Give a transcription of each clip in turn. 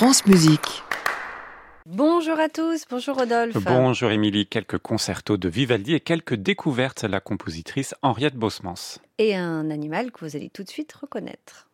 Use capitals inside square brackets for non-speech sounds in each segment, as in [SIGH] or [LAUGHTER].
France Musique. Bonjour à tous, bonjour Rodolphe. Bonjour Émilie, quelques concertos de Vivaldi et quelques découvertes, la compositrice Henriette Bosmans. Et un animal que vous allez tout de suite reconnaître.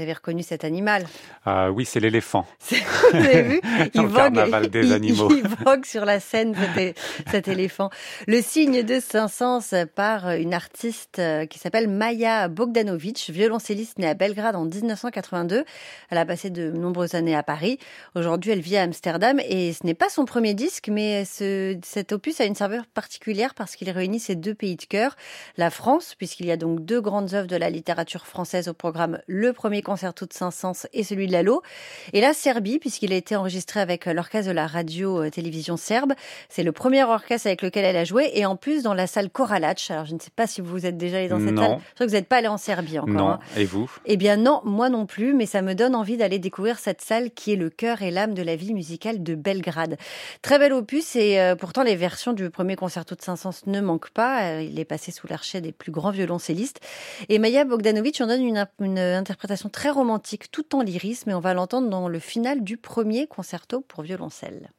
Vous avez reconnu cet animal Ah Oui, c'est l'éléphant. [LAUGHS] Vous avez vu [LAUGHS] il vogue, des animaux. Il, vogue sur la scène, cet, [LAUGHS] cet, éléphant. Le signe de Saint-Saëns par une artiste euh, qui s'appelle Maya Bogdanovic, violoncelliste née à Belgrade en 1982. Elle a passé de nombreuses années à Paris. Aujourd'hui, elle vit à Amsterdam et ce n'est pas son premier disque, mais ce, cet opus a une saveur particulière parce qu'il réunit ces deux pays de cœur. La France, puisqu'il y a donc deux grandes œuvres de la littérature française au programme. Le premier concerto de Saint-Saëns et celui de Lalo. Et la Serbie, puisqu'il a été enregistré avec l'orchestre de la radio-télévision serbe. C'est le premier orchestre avec lequel elle a joué. Et en plus, dans la salle Koralac. Alors, je ne sais pas si vous êtes déjà allé dans cette non. salle. Je crois que vous n'êtes pas allé en Serbie encore. Non. Hein. Et vous? Eh bien, non, moi non plus. Mais ça me donne envie d'aller découvrir cette salle qui est le cœur et l'âme de la vie musicale de Belgrade. Très bel opus. Et euh, pourtant, les versions du premier concerto de Saint-Saëns ne manquent pas. Euh, il est passé sous l'archet des plus grands violoncellistes. Et Maya Bogdanovic en donne une, une interprétation très romantique, tout en lyrisme, et on va l'entendre dans le final du premier concerto pour violoncelle.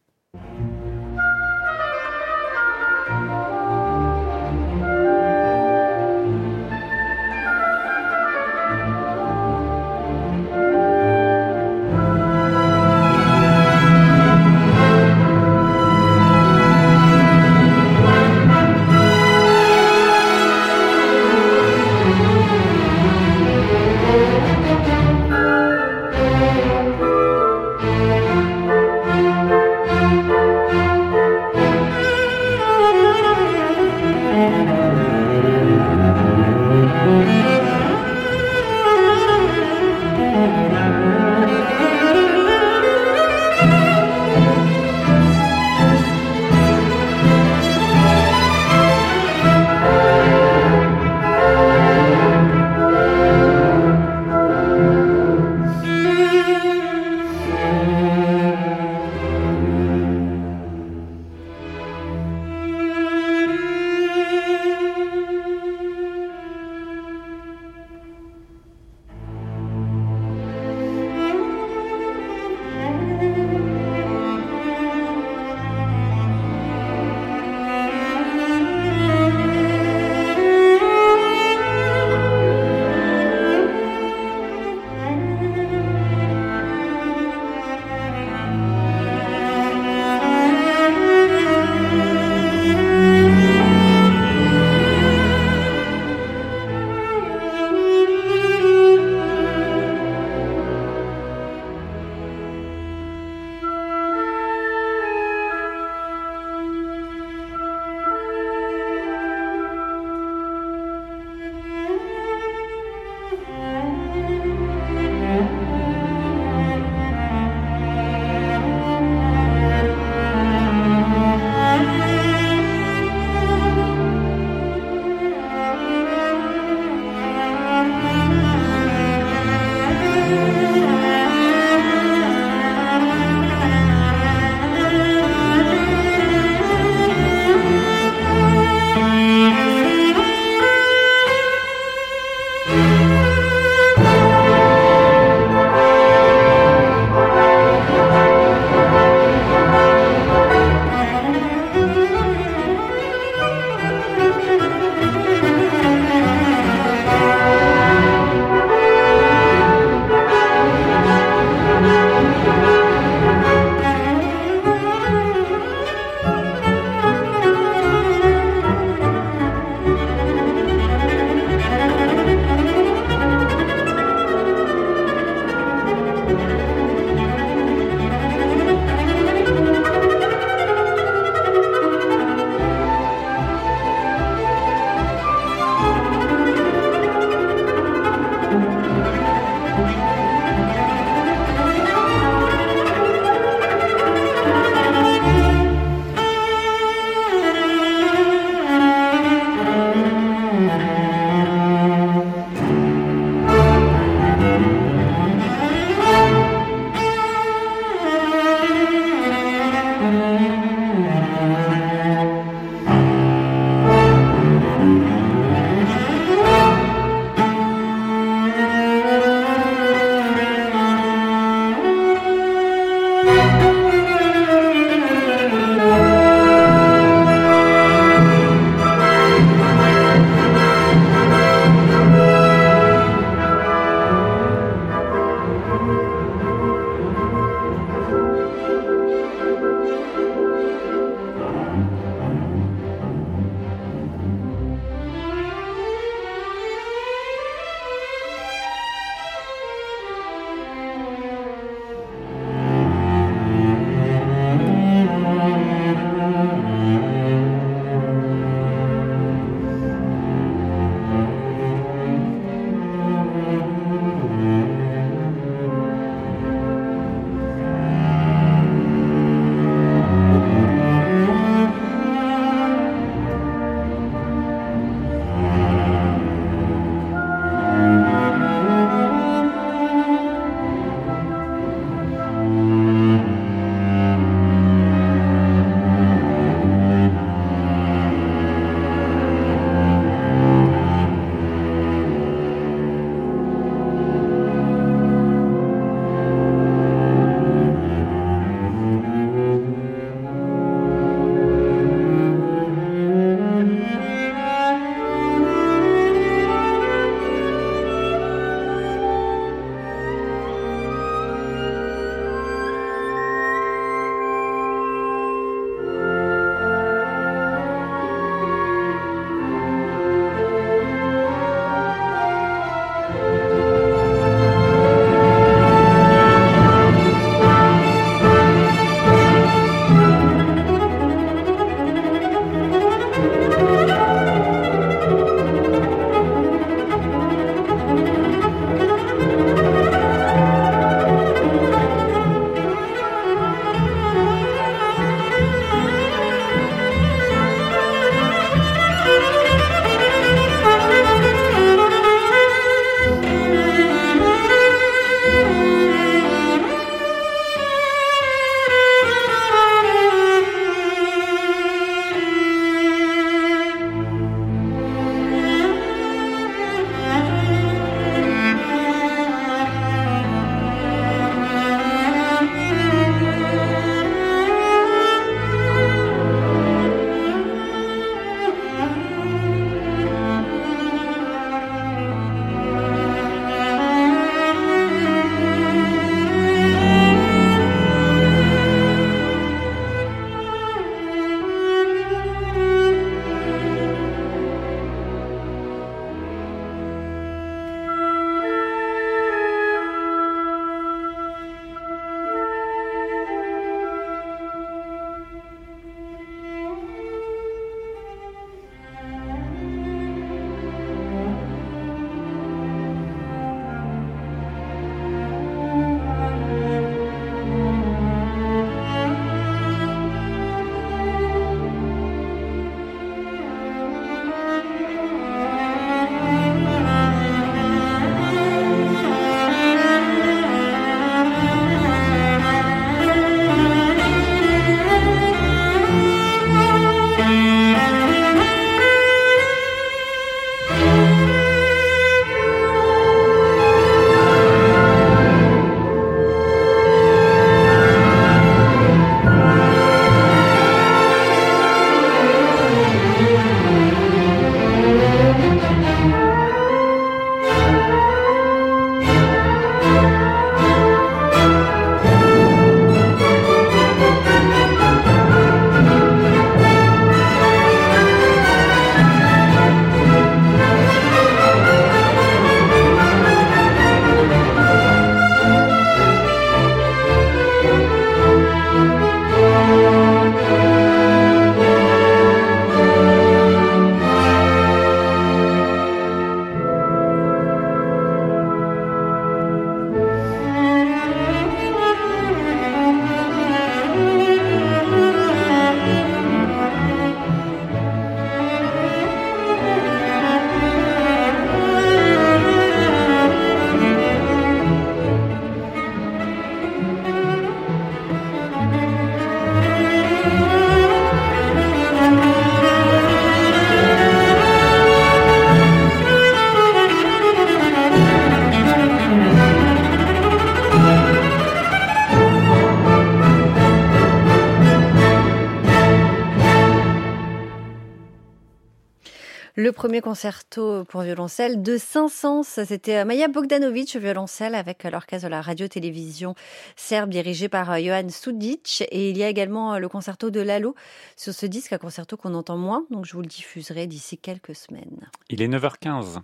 Premier concerto pour violoncelle de Saint-Saëns, c'était Maja Bogdanovic au violoncelle avec l'orchestre de la radio-télévision serbe dirigé par Johan Sudic. Et il y a également le concerto de Lalo sur ce disque, un concerto qu'on entend moins, donc je vous le diffuserai d'ici quelques semaines. Il est 9h15.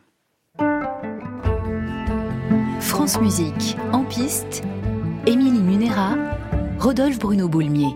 France Musique, en piste, Émilie Munera, Rodolphe Bruno Boulmier.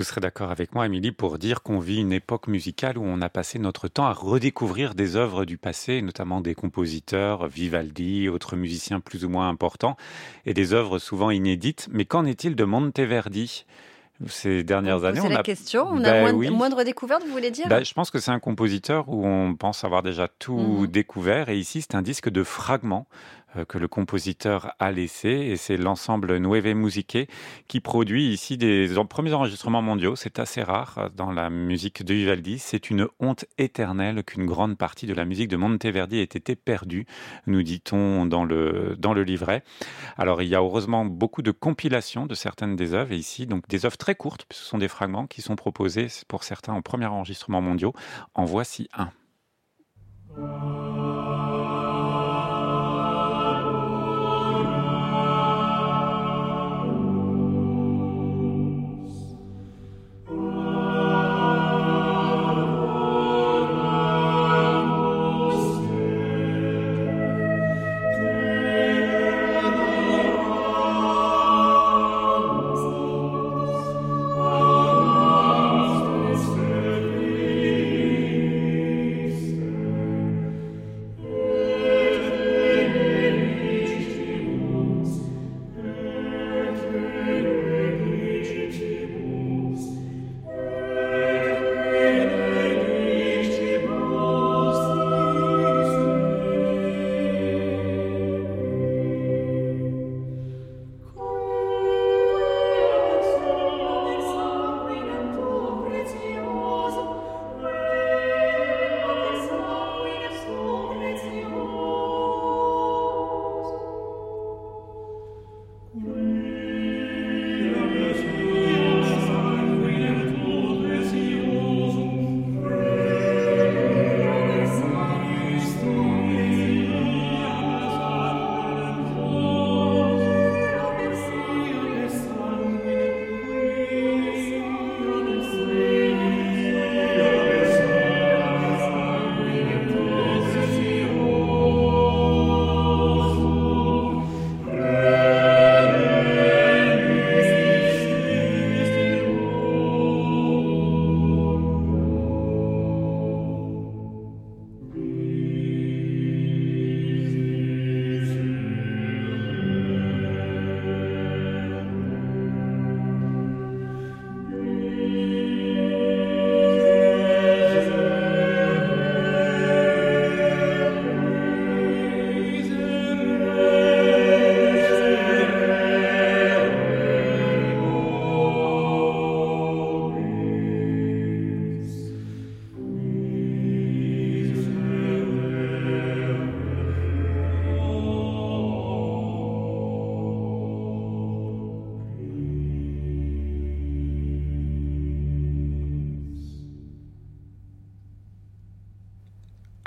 Vous serez d'accord avec moi, Émilie, pour dire qu'on vit une époque musicale où on a passé notre temps à redécouvrir des œuvres du passé, notamment des compositeurs, Vivaldi, autres musiciens plus ou moins importants, et des œuvres souvent inédites. Mais qu'en est-il de Monteverdi? Ces dernières années. C'est la question. On a ben moins, de redécouvertes, vous voulez dire? Ben, Je pense que c'est un compositeur où on pense avoir déjà tout mhm. découvert. Et ici, c'est un disque de fragments que le compositeur a laissé et c'est l'ensemble Nueve Musique qui produit ici des premiers enregistrements mondiaux. C'est assez rare euh, dans la musique de Vivaldi. C'est une honte éternelle qu'une grande partie de la musique de Monteverdi ait été perdue, nous dit-on dans le, dans le livret. Alors il y a heureusement beaucoup de compilations de certaines des œuvres et ici donc des œuvres très courtes, ce sont des fragments qui sont proposés pour certains en premier enregistrement mondiaux. En voici un.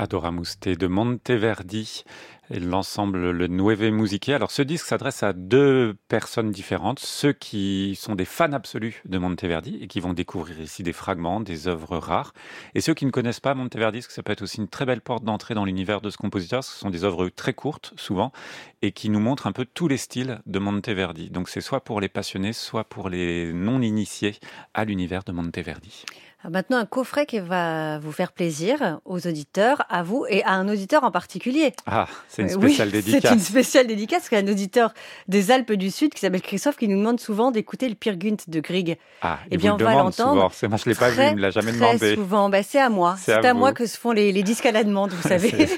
Adoramuste de Monteverdi et l'ensemble le Nueve Musique. Alors ce disque s'adresse à deux personnes différentes, ceux qui sont des fans absolus de Monteverdi et qui vont découvrir ici des fragments, des œuvres rares, et ceux qui ne connaissent pas Monteverdi, que ça peut être aussi une très belle porte d'entrée dans l'univers de ce compositeur, ce sont des œuvres très courtes souvent et qui nous montrent un peu tous les styles de Monteverdi. Donc c'est soit pour les passionnés, soit pour les non initiés à l'univers de Monteverdi. Maintenant, un coffret qui va vous faire plaisir aux auditeurs, à vous et à un auditeur en particulier. Ah, c'est une spéciale [LAUGHS] dédicace. C'est une spéciale dédicace, parce un auditeur des Alpes du Sud qui s'appelle Christophe qui nous demande souvent d'écouter le Gunt de Grieg. Ah, et eh bien, on va l'entendre. C'est bon, je l'ai pas vu, il me l'a jamais très demandé. souvent. Bah, c'est à moi. C'est à, moi que se font les, les disques à la demande, vous [LAUGHS] savez.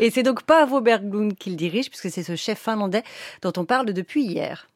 et c'est donc pas Avo Berglund qui le dirige, puisque c'est ce chef finlandais dont on parle depuis hier.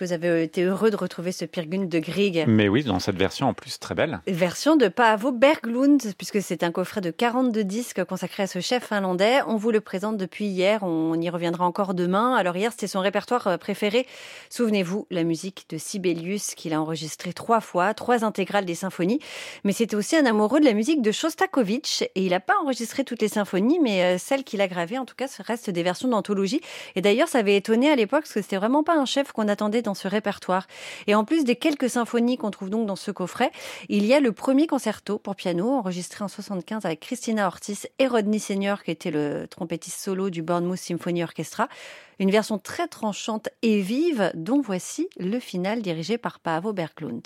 Vous avez été heureux de retrouver ce Pirgun de Grieg. Mais oui, dans cette version en plus très belle. Version de Paavo Berglund, puisque c'est un coffret de 42 disques consacré à ce chef finlandais. On vous le présente depuis hier, on y reviendra encore demain. Alors hier, c'était son répertoire euh, préféré. Souvenez-vous, la musique de Sibelius qu'il a enregistré trois fois, trois intégrales des symphonies. Mais c'était aussi un amoureux de la musique de Shostakovich. Et il n'a pas enregistré toutes les symphonies, mais euh, celles qu'il a gravées, en tout cas, ce reste des versions d'anthologie. Et d'ailleurs, ça avait étonné à l'époque, parce que c'était vraiment pas un chef qu'on attendait dans ce répertoire. Et en plus des quelques symphonies qu'on trouve donc dans ce coffret, il y a le premier concerto pour piano enregistré en 75 avec Christina Ortiz et Rodney Senior qui était le trompettiste solo du Bournemouth Symphony Orchestra. Une version très tranchante et vive dont voici le final dirigé par Paavo Berglund.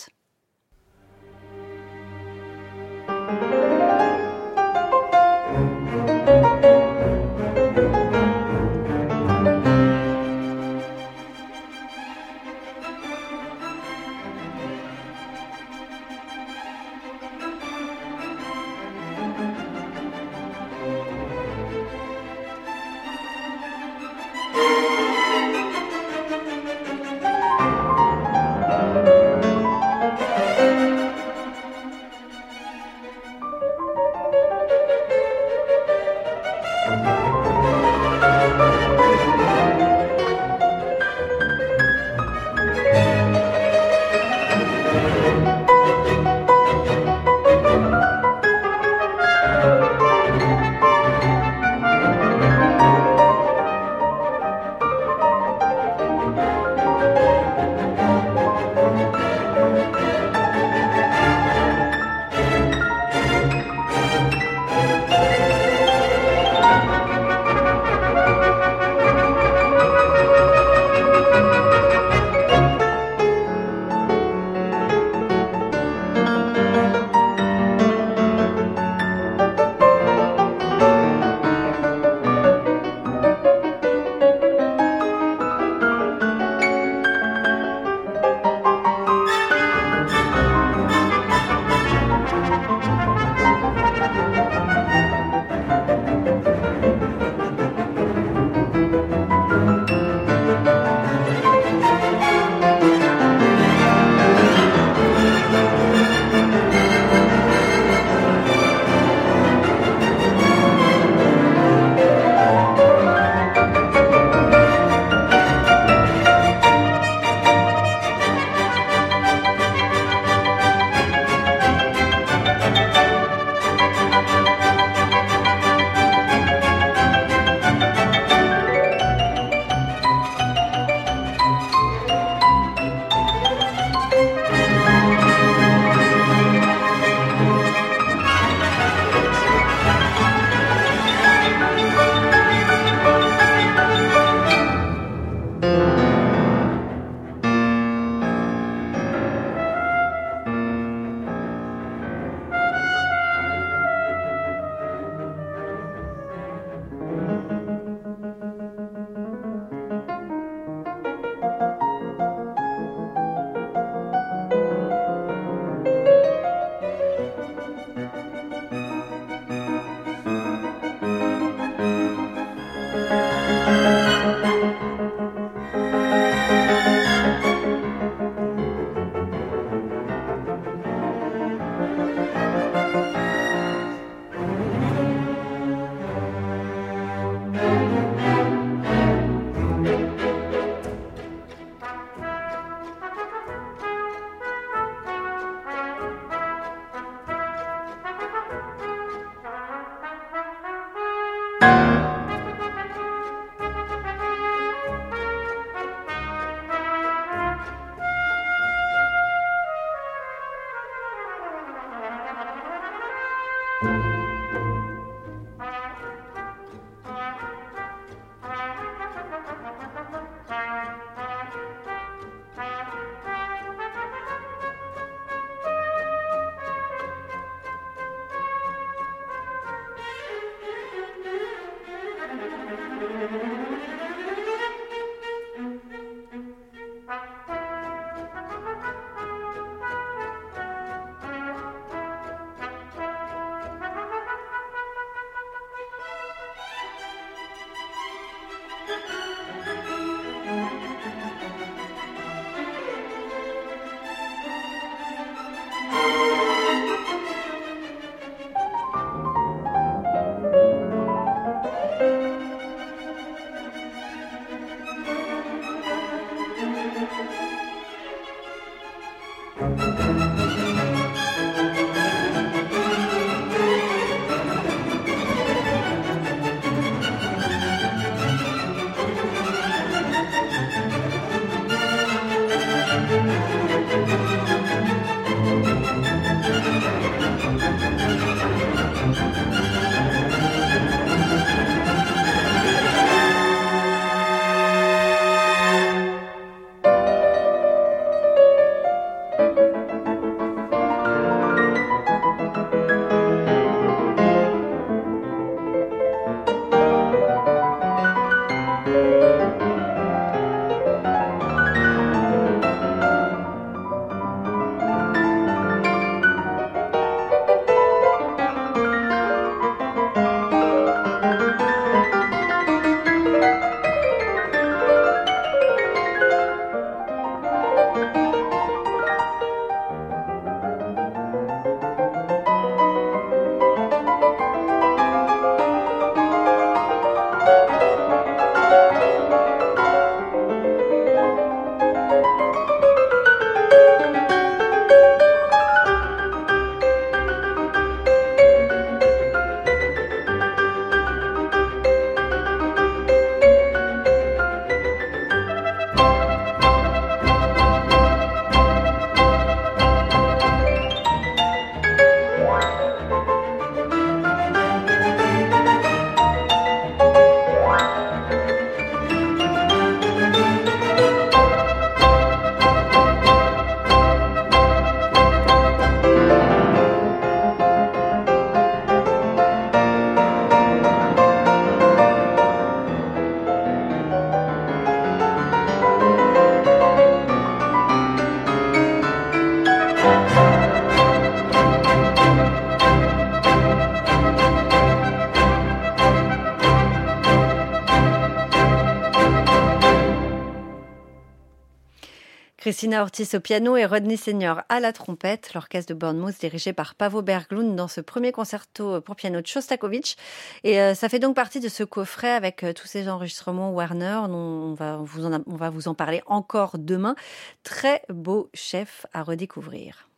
Christina Ortiz au piano et Rodney Senior à la trompette. L'orchestre de Bournemouth dirigé par Pavo Berglund dans ce premier concerto pour piano de Shostakovich. Et euh, ça fait donc partie de ce coffret avec euh, tous ces enregistrements Warner. On va, vous en, on va vous en parler encore demain. Très beau chef à redécouvrir.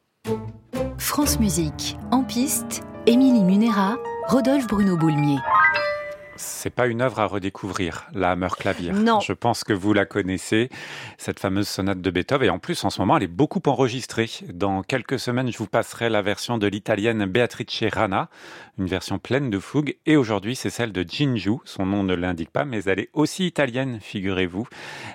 France Musique, en piste, Émilie Munera, Rodolphe Bruno Boulmier c'est pas une œuvre à redécouvrir, la Hammer Clavier. Non. Je pense que vous la connaissez, cette fameuse sonate de Beethoven. Et en plus, en ce moment, elle est beaucoup enregistrée. Dans quelques semaines, je vous passerai la version de l'italienne Beatrice Rana, une version pleine de fougue. Et aujourd'hui, c'est celle de Jinju. Son nom ne l'indique pas, mais elle est aussi italienne, figurez-vous.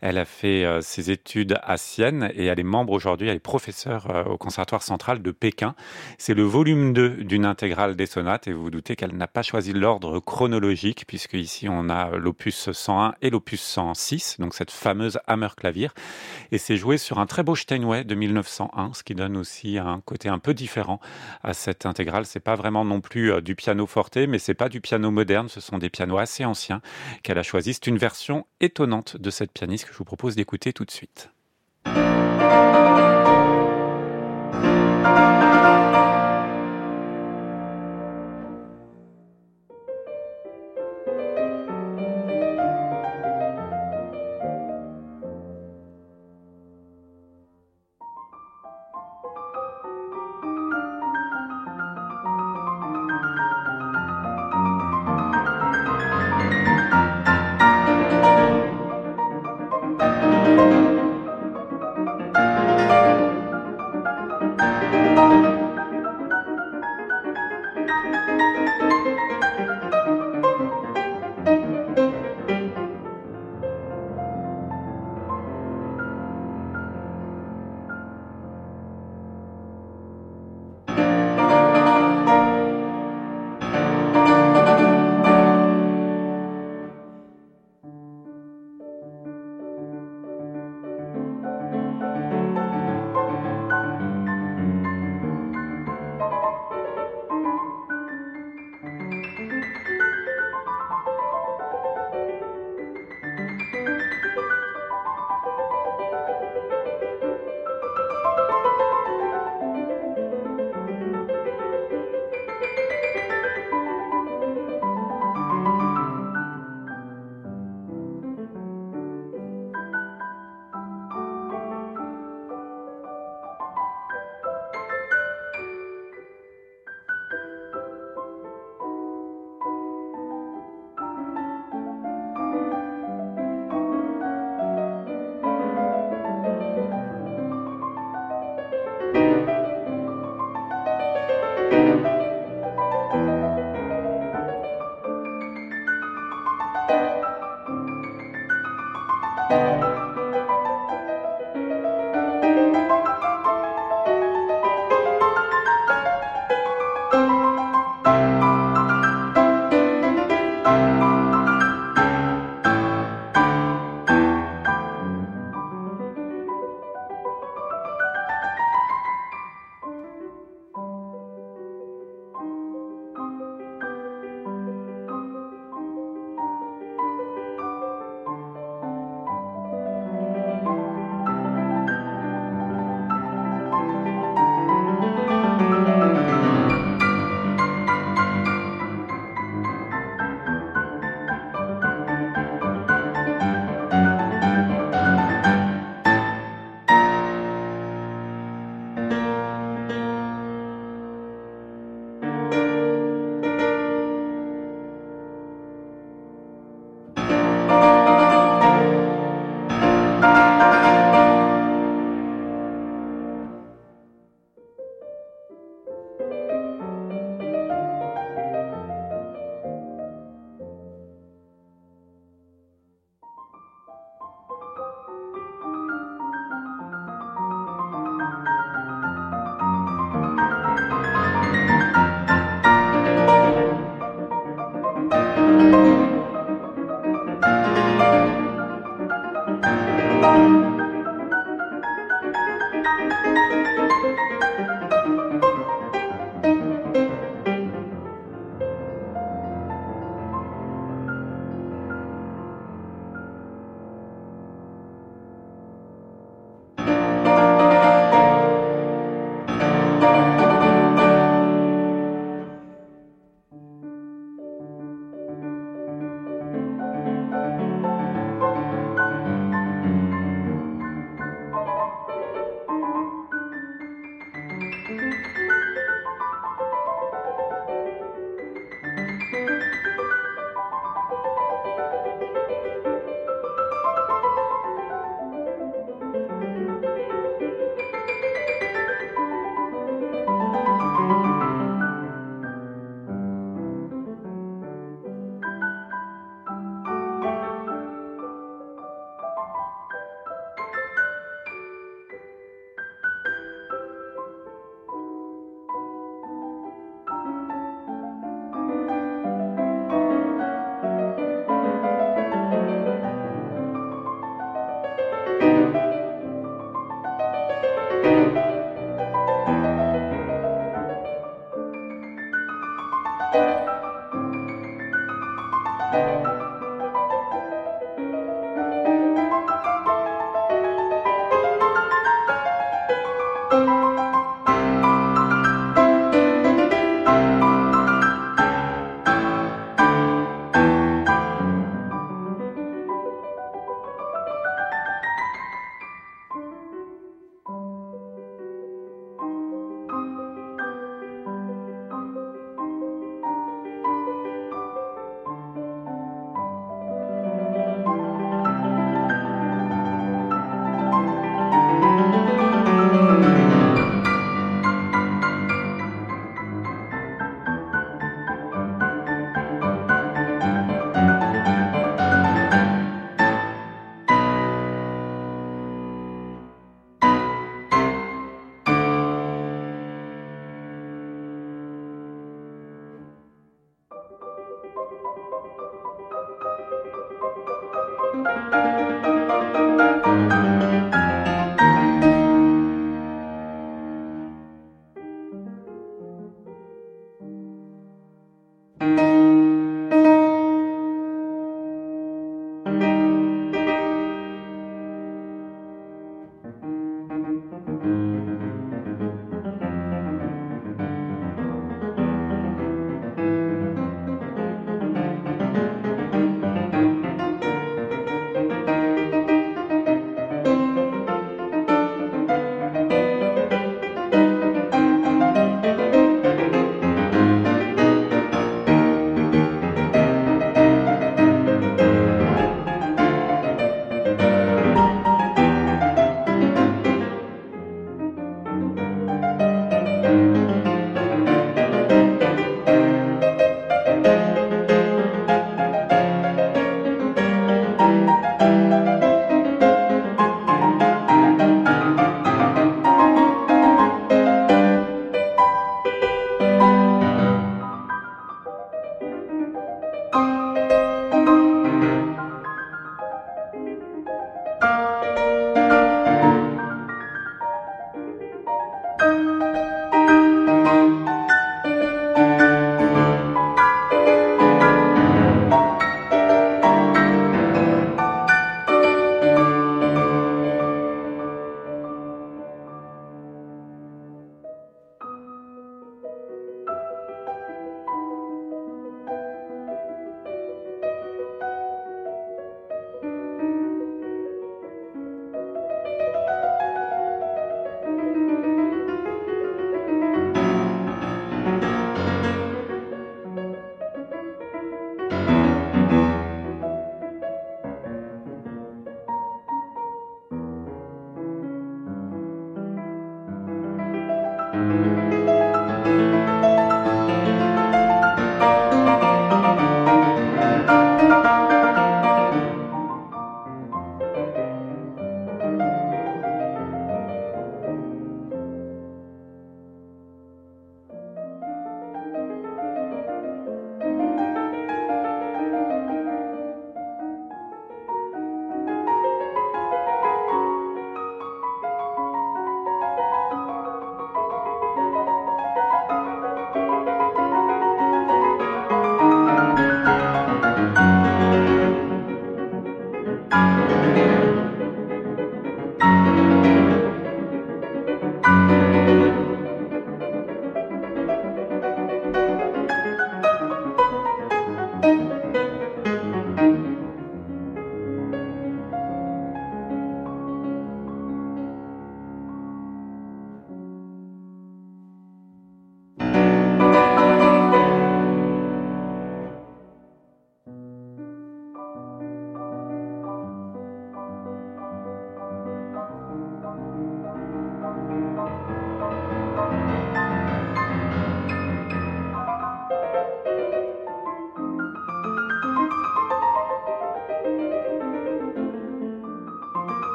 Elle a fait euh, ses études à Sienne et elle est membre aujourd'hui, elle est professeure euh, au Conservatoire central de Pékin. C'est le volume 2 d'une intégrale des sonates et vous vous doutez qu'elle n'a pas choisi l'ordre chronologique puisque ici on a l'opus 101 et l'opus 106, donc cette fameuse Hammer Clavier. Et c'est joué sur un très beau Steinway de 1901, ce qui donne aussi un côté un peu différent à cette intégrale. C'est pas vraiment non plus euh, du piano forte, mais c'est pas du piano moderne, ce sont des pianos assez anciens qu'elle a choisi. C'est une version étonnante de cette pianiste que je vous propose d'écouter tout de suite.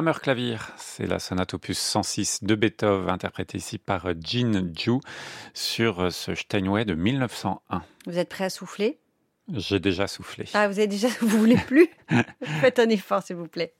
Hammerklavier. C'est la sonate opus 106 de Beethoven, interprétée ici par Jin Ju sur ce Steinway de 1901. Vous êtes prêt à souffler? J'ai déjà soufflé. Ah, vous avez déjà, [LAUGHS] vous voulez plus? [LAUGHS] Faites un effort, s'il vous plaît.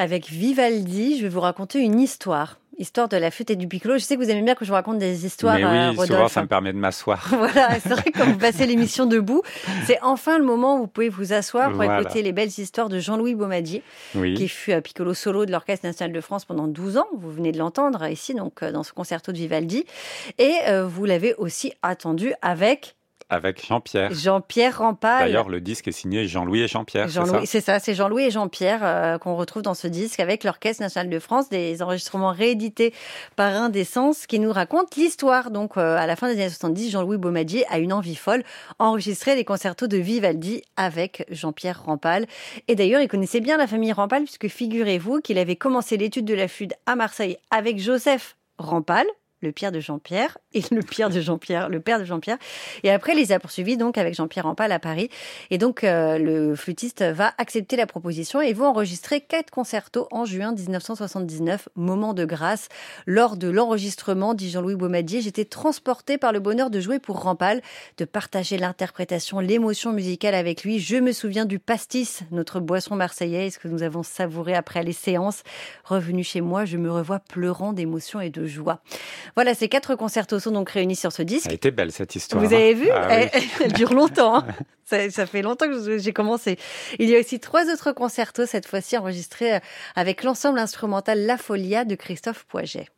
Avec Vivaldi, je vais vous raconter une histoire. Histoire de la flûte et du piccolo. Je sais que vous aimez bien que je vous raconte des histoires. Mais oui, euh, souvent ça me permet de m'asseoir. [LAUGHS] voilà, c'est vrai que quand vous passez l'émission debout, [LAUGHS] c'est enfin le moment où vous pouvez vous asseoir pour écouter les belles histoires de Jean-Louis Baumadier, qui fut à piccolo solo de l'Orchestre national de France pendant 12 ans. Vous venez de l'entendre ici, donc euh, dans ce concerto de Vivaldi. Et euh, vous l'avez aussi attendu avec avec Jean-Pierre. Jean-Pierre Rampal. D'ailleurs, le disque est signé Jean-Louis et Jean-Pierre. Jean-Louis, c'est ça, c'est Jean-Louis et Jean-Pierre euh, qu'on retrouve dans ce disque avec l'Orchestre national de France, des enregistrements réédités par un des sens qui nous raconte l'histoire. Donc, euh, à la fin des années 70, Jean-Louis Baumadier a une envie folle, enregistrer les concertos de Vivaldi avec Jean-Pierre Rampal. Et d'ailleurs, il connaissait bien la famille Rampal puisque figurez-vous qu'il avait commencé l'étude de la flûte à Marseille avec Joseph Rampal, le père de Jean-Pierre et le père de Jean-Pierre, le père de Jean-Pierre. Et après, il les a poursuivis donc avec Jean-Pierre Rampal à Paris. Et donc, euh, le flûtiste va accepter la proposition et vont enregistrer quatre concertos en juin 1979, moment de grâce. Lors de l'enregistrement, dit Jean-Louis Baumadier, j'étais transporté par le bonheur de jouer pour Rampal, de partager l'interprétation, l'émotion musicale avec lui. Je me souviens du pastis, notre boisson marseillaise que nous avons savouré après les séances. Revenu chez moi, je me revois pleurant d'émotion et de joie. Voilà, ces quatre concertos sont donc réunis sur ce disque. Elle était belle cette histoire. Vous avez vu ah elle, dure longtemps. Hein. [LAUGHS] ça, ça, fait longtemps que j'ai commencé. Il y a aussi trois autres concertos, cette fois-ci enregistrés euh, avec l'ensemble instrumental La Folia de Christophe Poiget.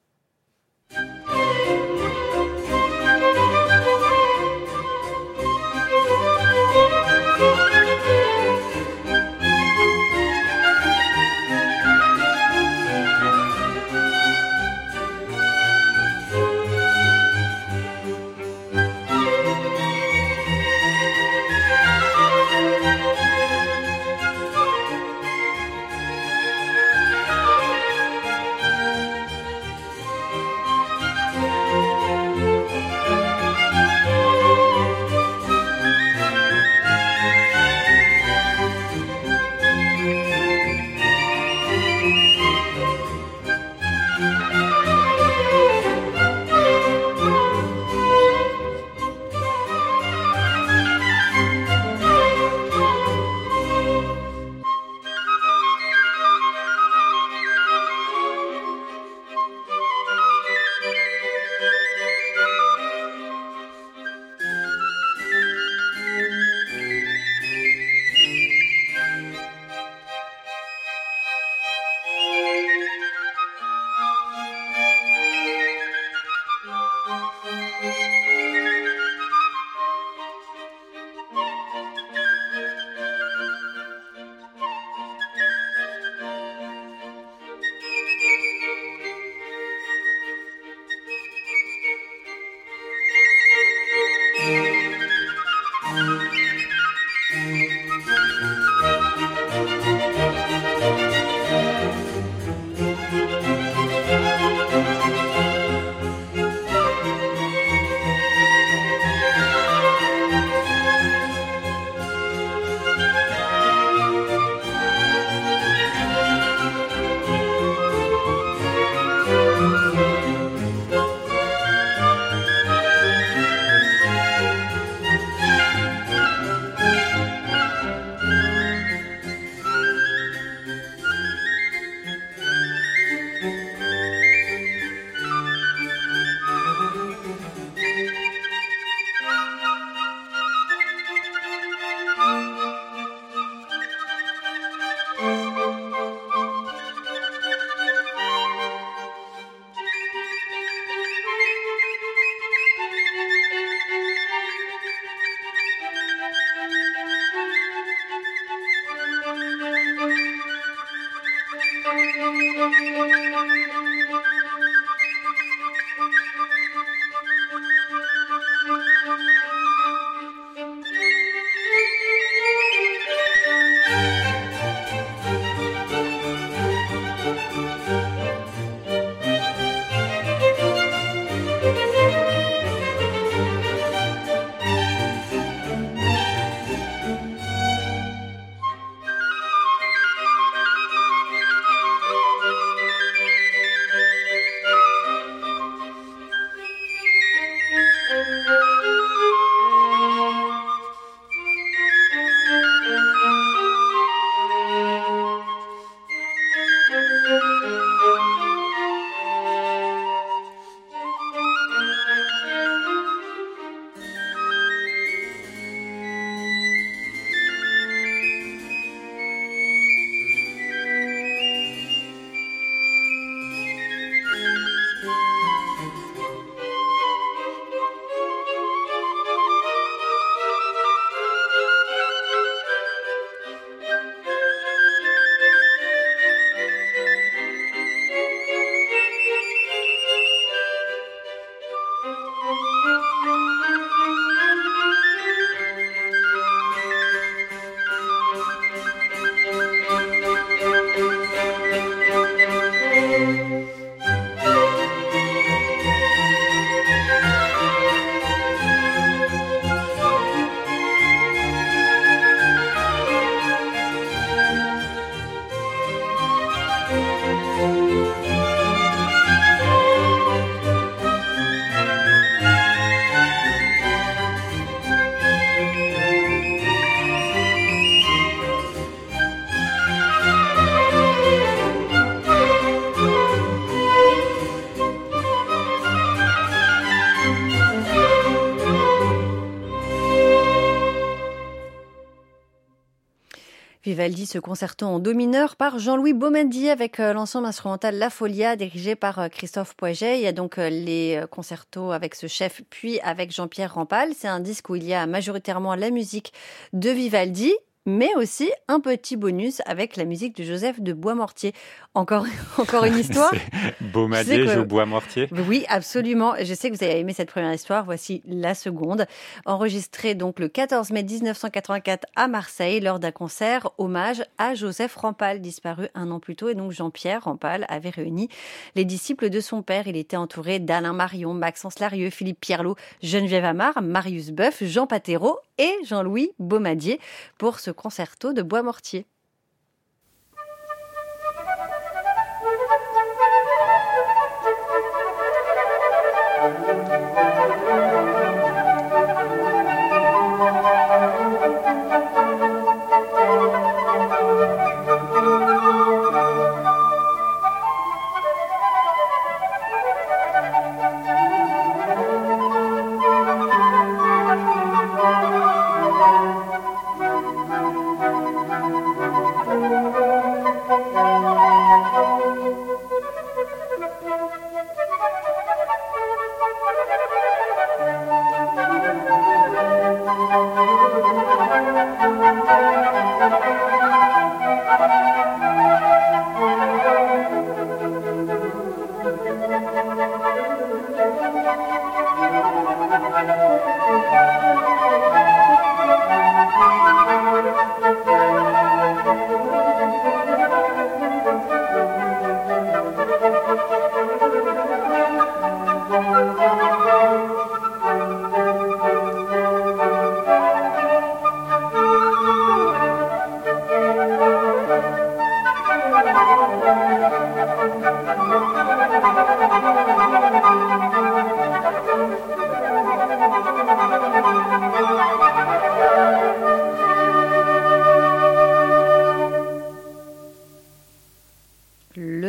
Vivaldi, ce concerto en do mineur par Jean-Louis Baumadi avec euh, l'ensemble instrumental La Folia dirigé par euh, Christophe Poiget. Il y a donc euh, les concertos avec ce chef puis avec Jean-Pierre Rampal. C'est un disque où il y a majoritairement la musique de Vivaldi mais aussi un petit bonus avec la musique de Joseph de Bois-Mortier. Encore, [LAUGHS] encore une [LAUGHS] histoire. Baumadier joue Bois-Mortier. Oui, absolument. Je sais que vous avez aimé cette première histoire. Voici la seconde. Enregistrée donc le 14 mai 1984 à Marseille lors d'un concert hommage à Joseph Rampal, disparu un an plus tôt. Et donc Jean-Pierre Rampal avait réuni les disciples de son père. Il était entouré d'Alain Marion, Maxence Larieux, Philippe Pierlot, Geneviève Amar, Marius Boeuf, Jean Patero et Jean-Louis Baumadier pour ce concerto de bois mortier.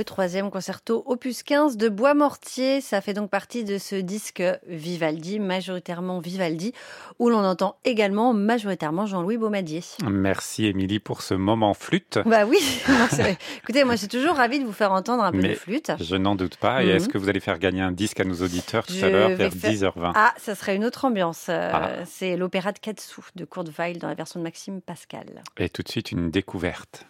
Troisième concerto opus 15 de Bois Mortier. Ça fait donc partie de ce disque Vivaldi, majoritairement Vivaldi, où l'on entend également majoritairement Jean-Louis Baumadier. Merci Émilie pour ce moment flûte. Bah oui, [LAUGHS] écoutez, moi je suis toujours ravie de vous faire entendre un peu de flûte. Je n'en doute pas. Et est-ce mhm. que vous allez faire gagner un disque à nos auditeurs tout à l'heure vers 10h20 Ah, ça serait une autre ambiance. Euh, ah. C'est l'opéra de Katsu de Kurt Weill dans la version de Maxime Pascal. Et tout de suite une découverte.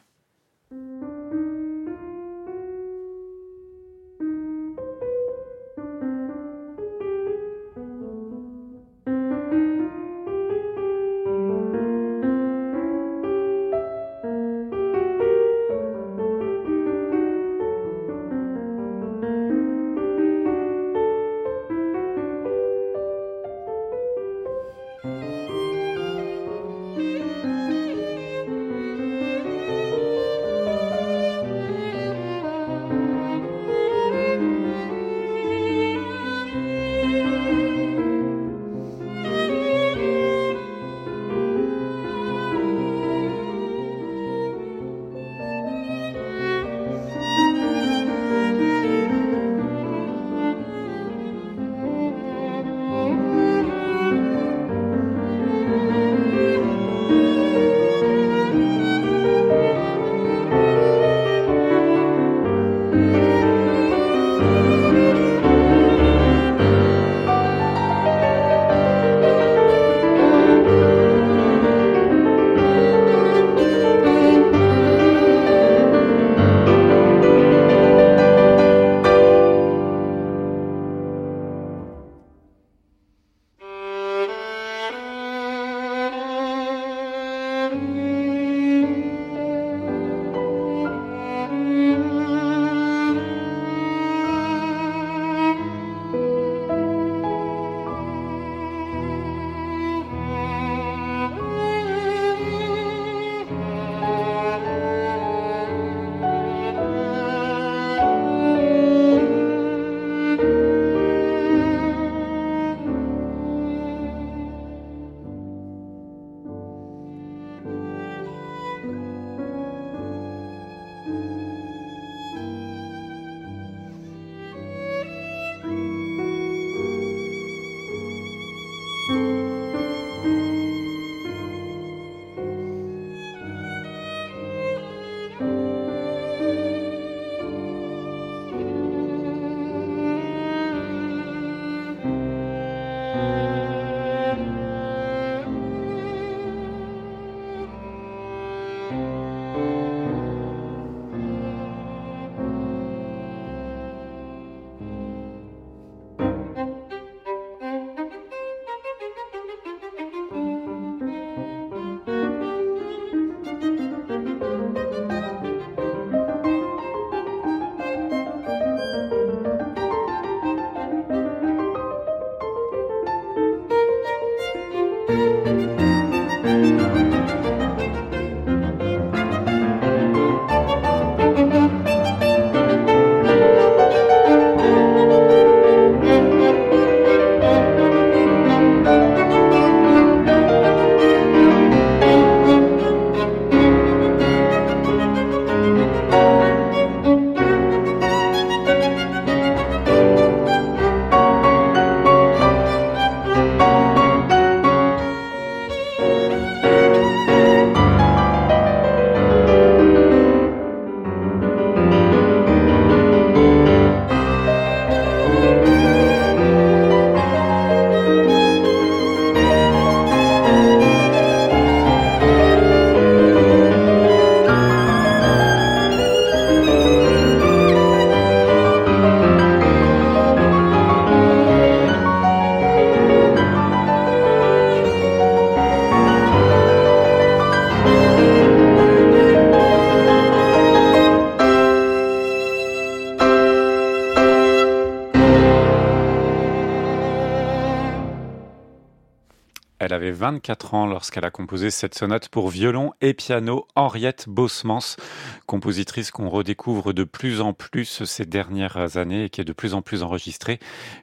Avait 24 ans lorsqu'elle a composé cette sonate pour violon et piano Henriette Bosmans, compositrice qu'on redécouvre de plus en plus ces dernières années et qui est de plus en plus enregistrée.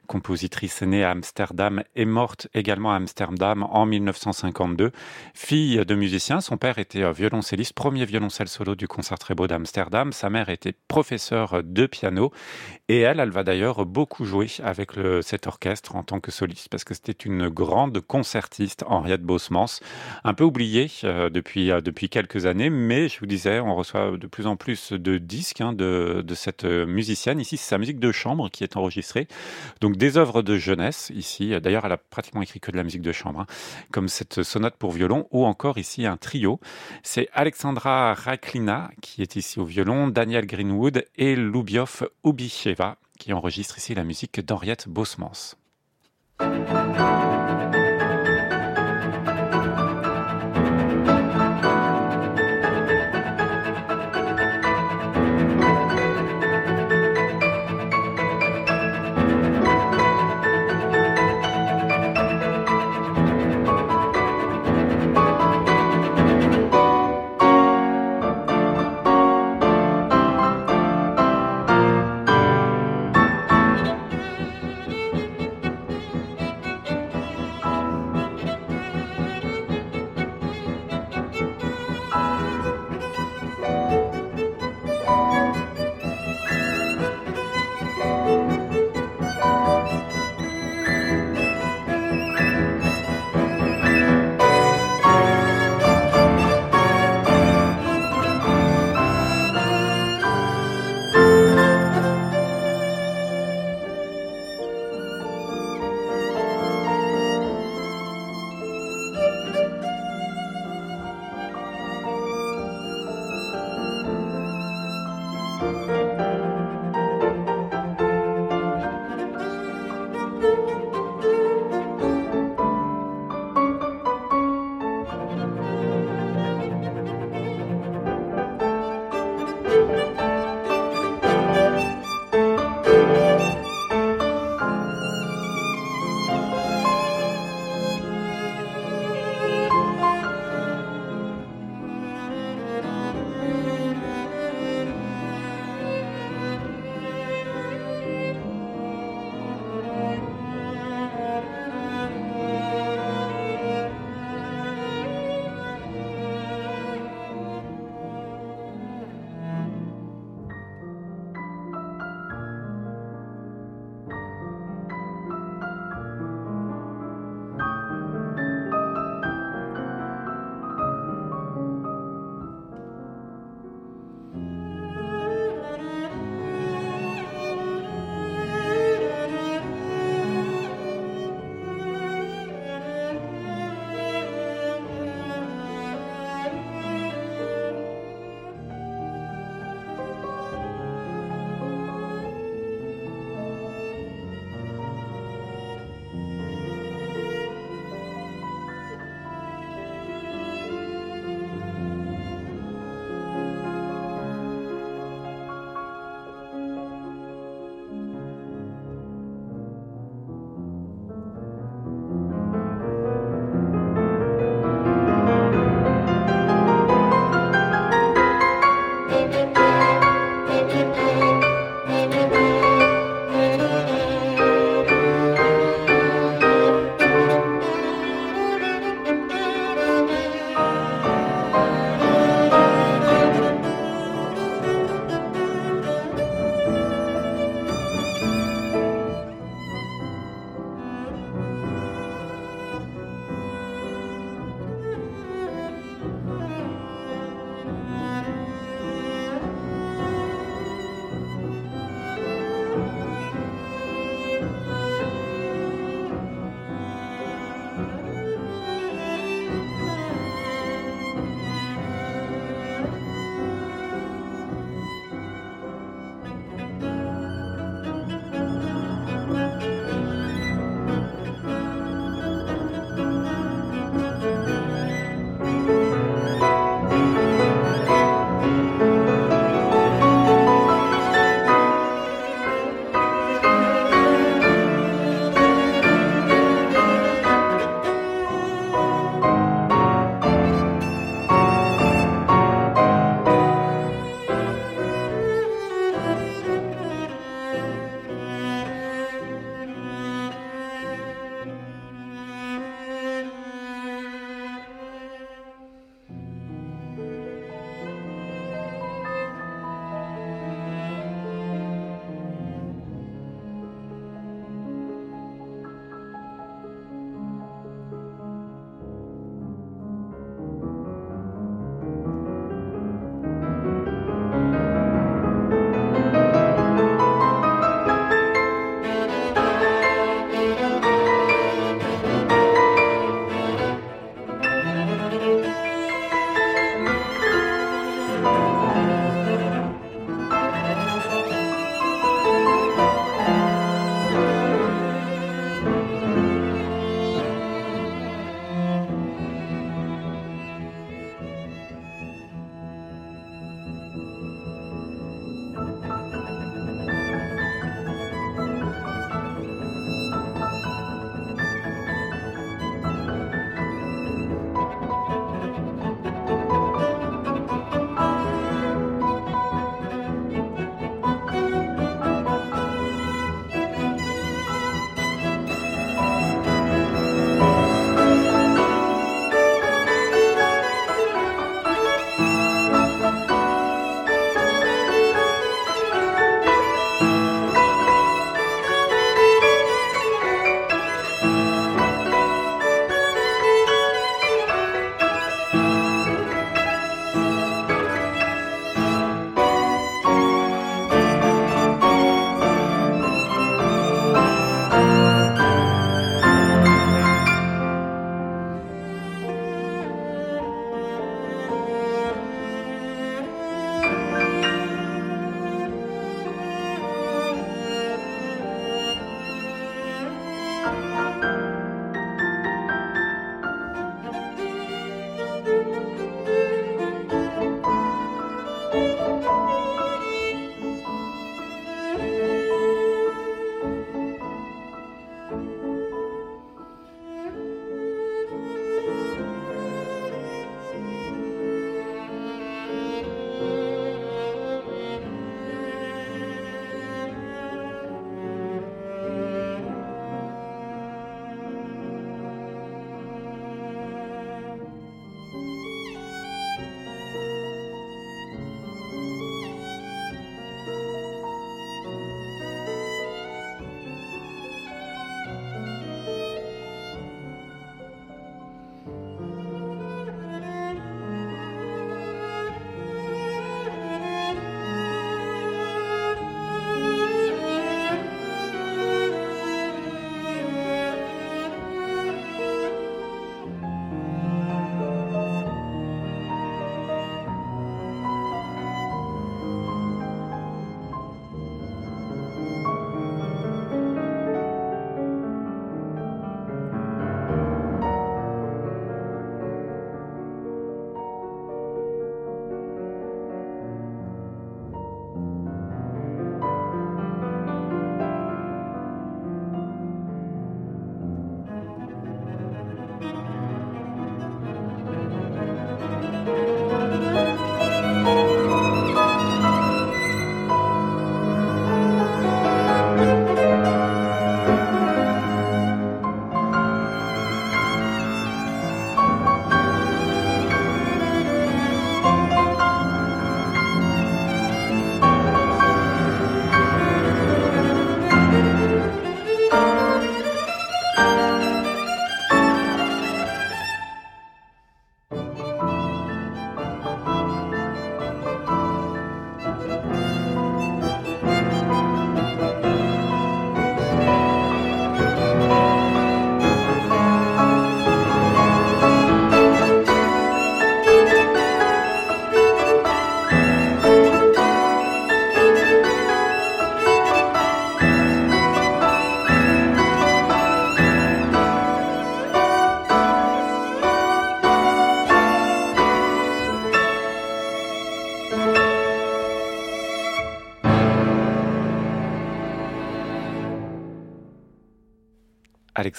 Compositrice née à Amsterdam et morte également à Amsterdam en 1952. Fille de musicien, son père était violoncelliste, premier violoncelle solo du concert d'Amsterdam. Sa mère était professeure de piano et elle, elle va d'ailleurs beaucoup jouer avec le, cet orchestre en tant que soliste parce que c'était une grande concertiste, Henriette Bosmans, un peu oubliée euh, depuis, euh, depuis quelques années, mais je vous disais, on reçoit de plus en plus de disques hein, de, de, cette musicienne. Ici, c'est sa musique de chambre qui est enregistrée. Donc des œuvres de jeunesse ici. D'ailleurs, elle a pratiquement écrit que de la musique de chambre, hein, comme cette sonate pour violon ou encore ici un trio. C'est Alexandra Raklina qui est ici au violon, Daniel Greenwood et Lubiov Ubicheva qui enregistre ici la musique d'Henriette Bosmans.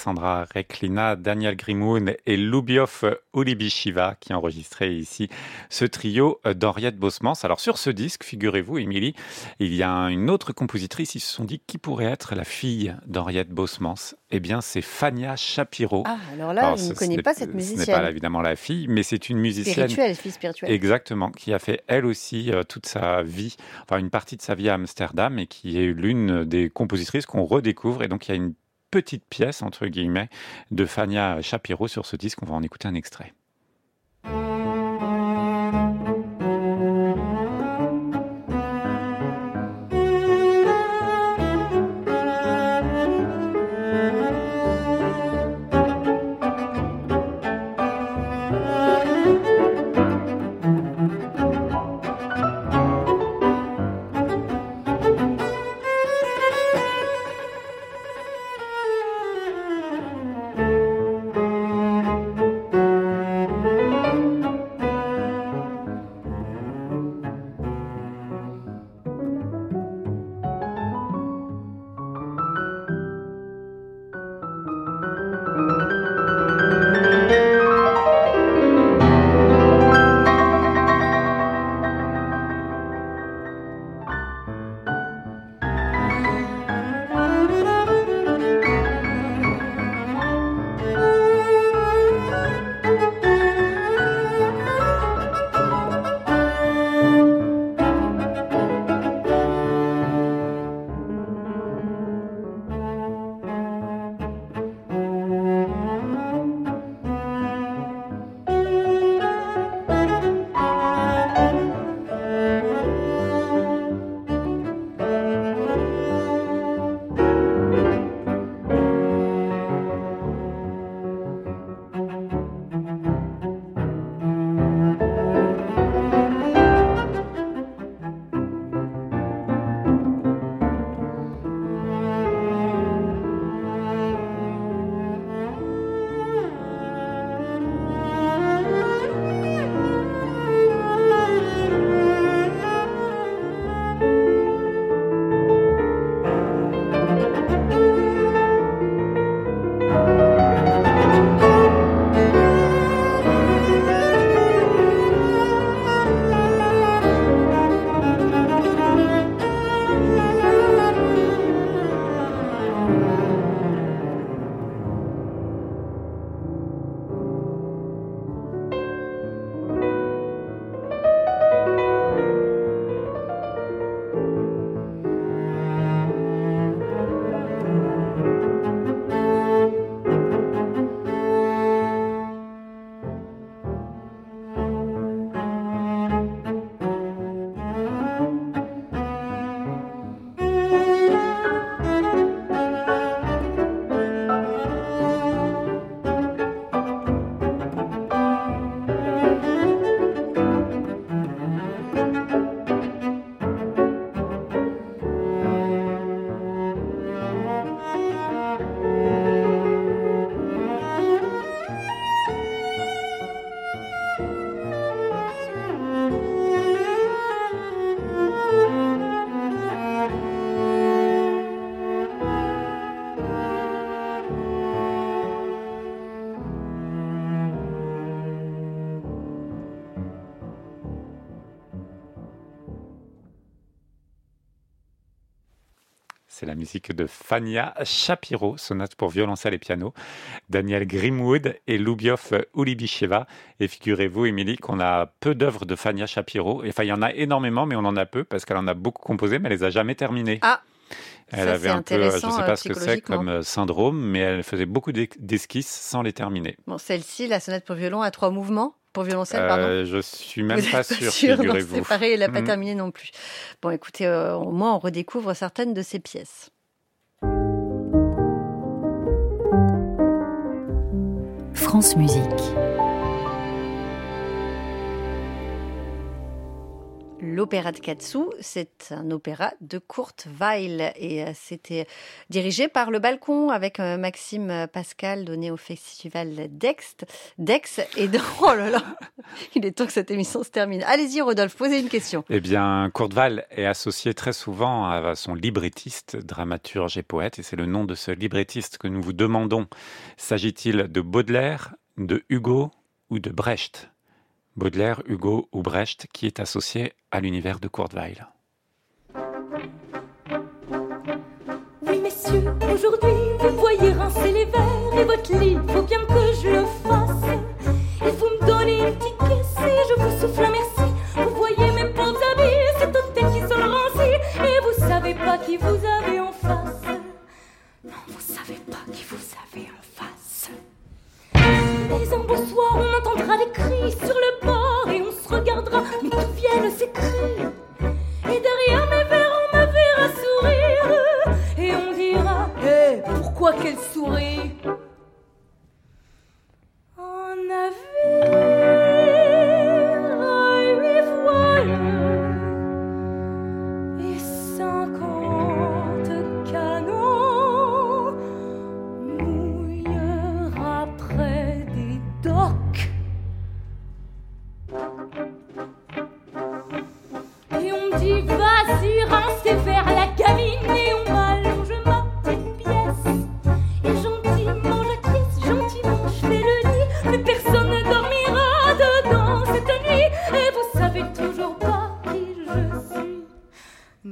Alexandra Reklina, Daniel Grimoun et Lubiov Ulibishiva qui enregistraient ici ce trio d'Henriette Bosmans. Alors sur ce disque, figurez-vous, Émilie, il y a une autre compositrice, ils se sont dit qui pourrait être la fille d'Henriette Bosmans Eh bien, c'est Fania Shapiro. Ah, alors là, je ne connais pas cette musicienne. Ce n'est pas évidemment la fille, mais c'est une musicienne. Spirituelle, fille spirituelle. Exactement, qui a fait elle aussi euh, toute sa vie, enfin une partie de sa vie à Amsterdam et qui est l'une des compositrices qu'on redécouvre. Et donc, il y a une petite pièce, entre guillemets, de Fania Shapiro sur ce disque. On va en écouter un extrait. C'est la musique de Fania Shapiro, sonate pour violoncelle et piano, Daniel Grimwood et Lubiov Ulibicheva. Et figurez-vous, Émilie, qu'on a peu d'œuvres de Fania Shapiro. Enfin, il y en a énormément, mais on en a peu parce qu'elle en a beaucoup composé, mais elle les a jamais terminées. Ah, elle avait un peu, je ne sais pas ce que c'est comme euh, syndrome, mais elle faisait beaucoup d'esquisses sans les terminer. Bon, celle-ci, la sonate pour violon, à trois mouvements pour violoncelle, pardon euh, Je suis même pas, sûre, figurez-vous. C'est pareil, elle n'a pas terminé non plus. Bon, écoutez, euh, au moins on redécouvre certaines de ses pièces. France Musique. L'opéra de Katsu. C'est un opéra de Kurt Weill et euh, c'était dirigé par le balcon avec euh, Maxime Pascal donné au festival d'Aix. Dex et donc, [LAUGHS] oh là là, il est temps que cette émission se termine. Allez-y Rodolphe, posez une question. Eh bien, Weill est associé très souvent à son librettiste, dramaturge et poète et c'est le nom de ce librettiste que nous vous demandons. S'agit-il de Baudelaire, de Hugo ou de Brecht? Baudelaire, Hugo ou Brecht, qui est associé à l'univers de Kurt Weill. Oui, messieurs, aujourd'hui, vous voyez rincer les verres et votre lit, faut bien que je le fasse. Et vous me donnez une petite un beau soir, on entendra des cris sur le regardera, mais viennent ces cris? Et derrière mes verres, on me verra sourire. Et on dira, hé, pourquoi qu'elle sourit En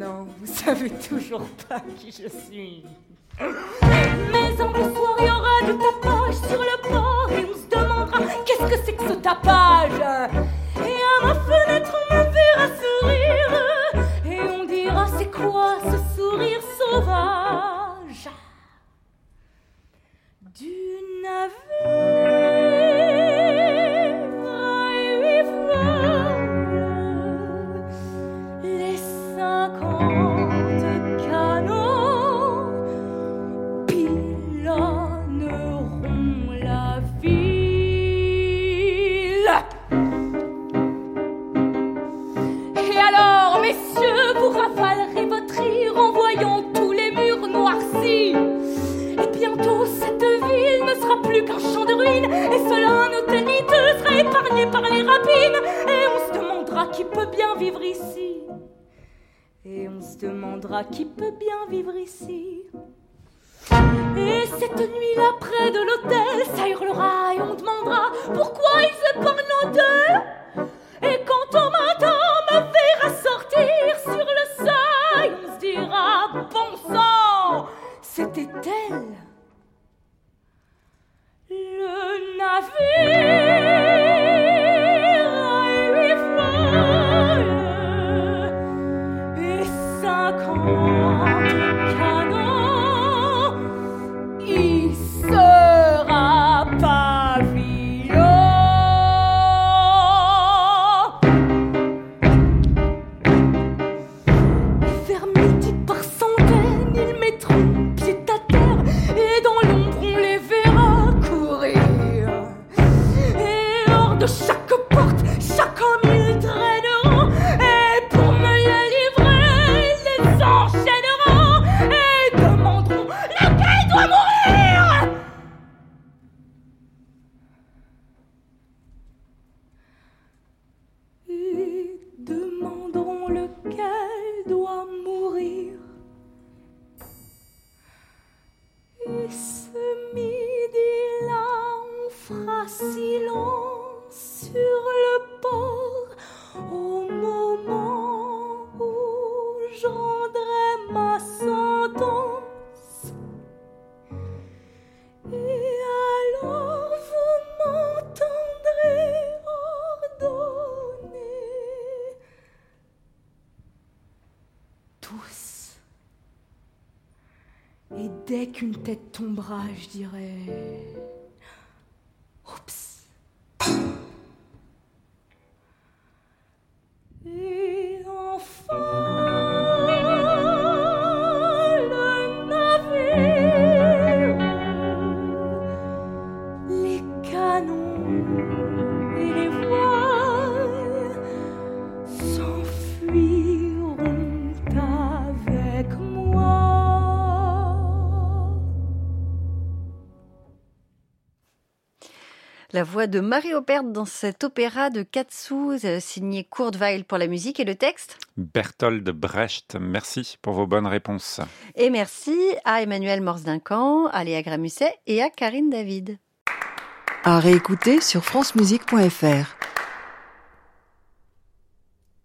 avis. je suis. Mais en plus soir, il y aura du tapage sur le port et on se demandera qu'est-ce que c'est que ce tapage? Et à ma fenêtre, on me verra sourire et on dira c'est quoi ce sourire sauvage? Du navire. Qui peut bien vivre ici. Et cette nuit-là, près de l'hôtel, ça hurlera et on demandera pourquoi ils se nos deux. Et quand on m'entend me verra sortir sur le seuil, on se dira bon sang, c'était elle. Le navire. au moment où j'endrai ma sentence. Et alors vous m'entendrez ordonner tous. Et dès qu'une tête tombera, je dirai. Oups. Et La voix de Marie Opert dans cet opéra de Katsu, euh, signé Kurt Weill pour la musique et le texte. Berthold Brecht, merci pour vos bonnes réponses. Et merci à Emmanuel Morse-Duncan, à Léa Gramusset et à Karine David. À réécouter sur francemusique.fr.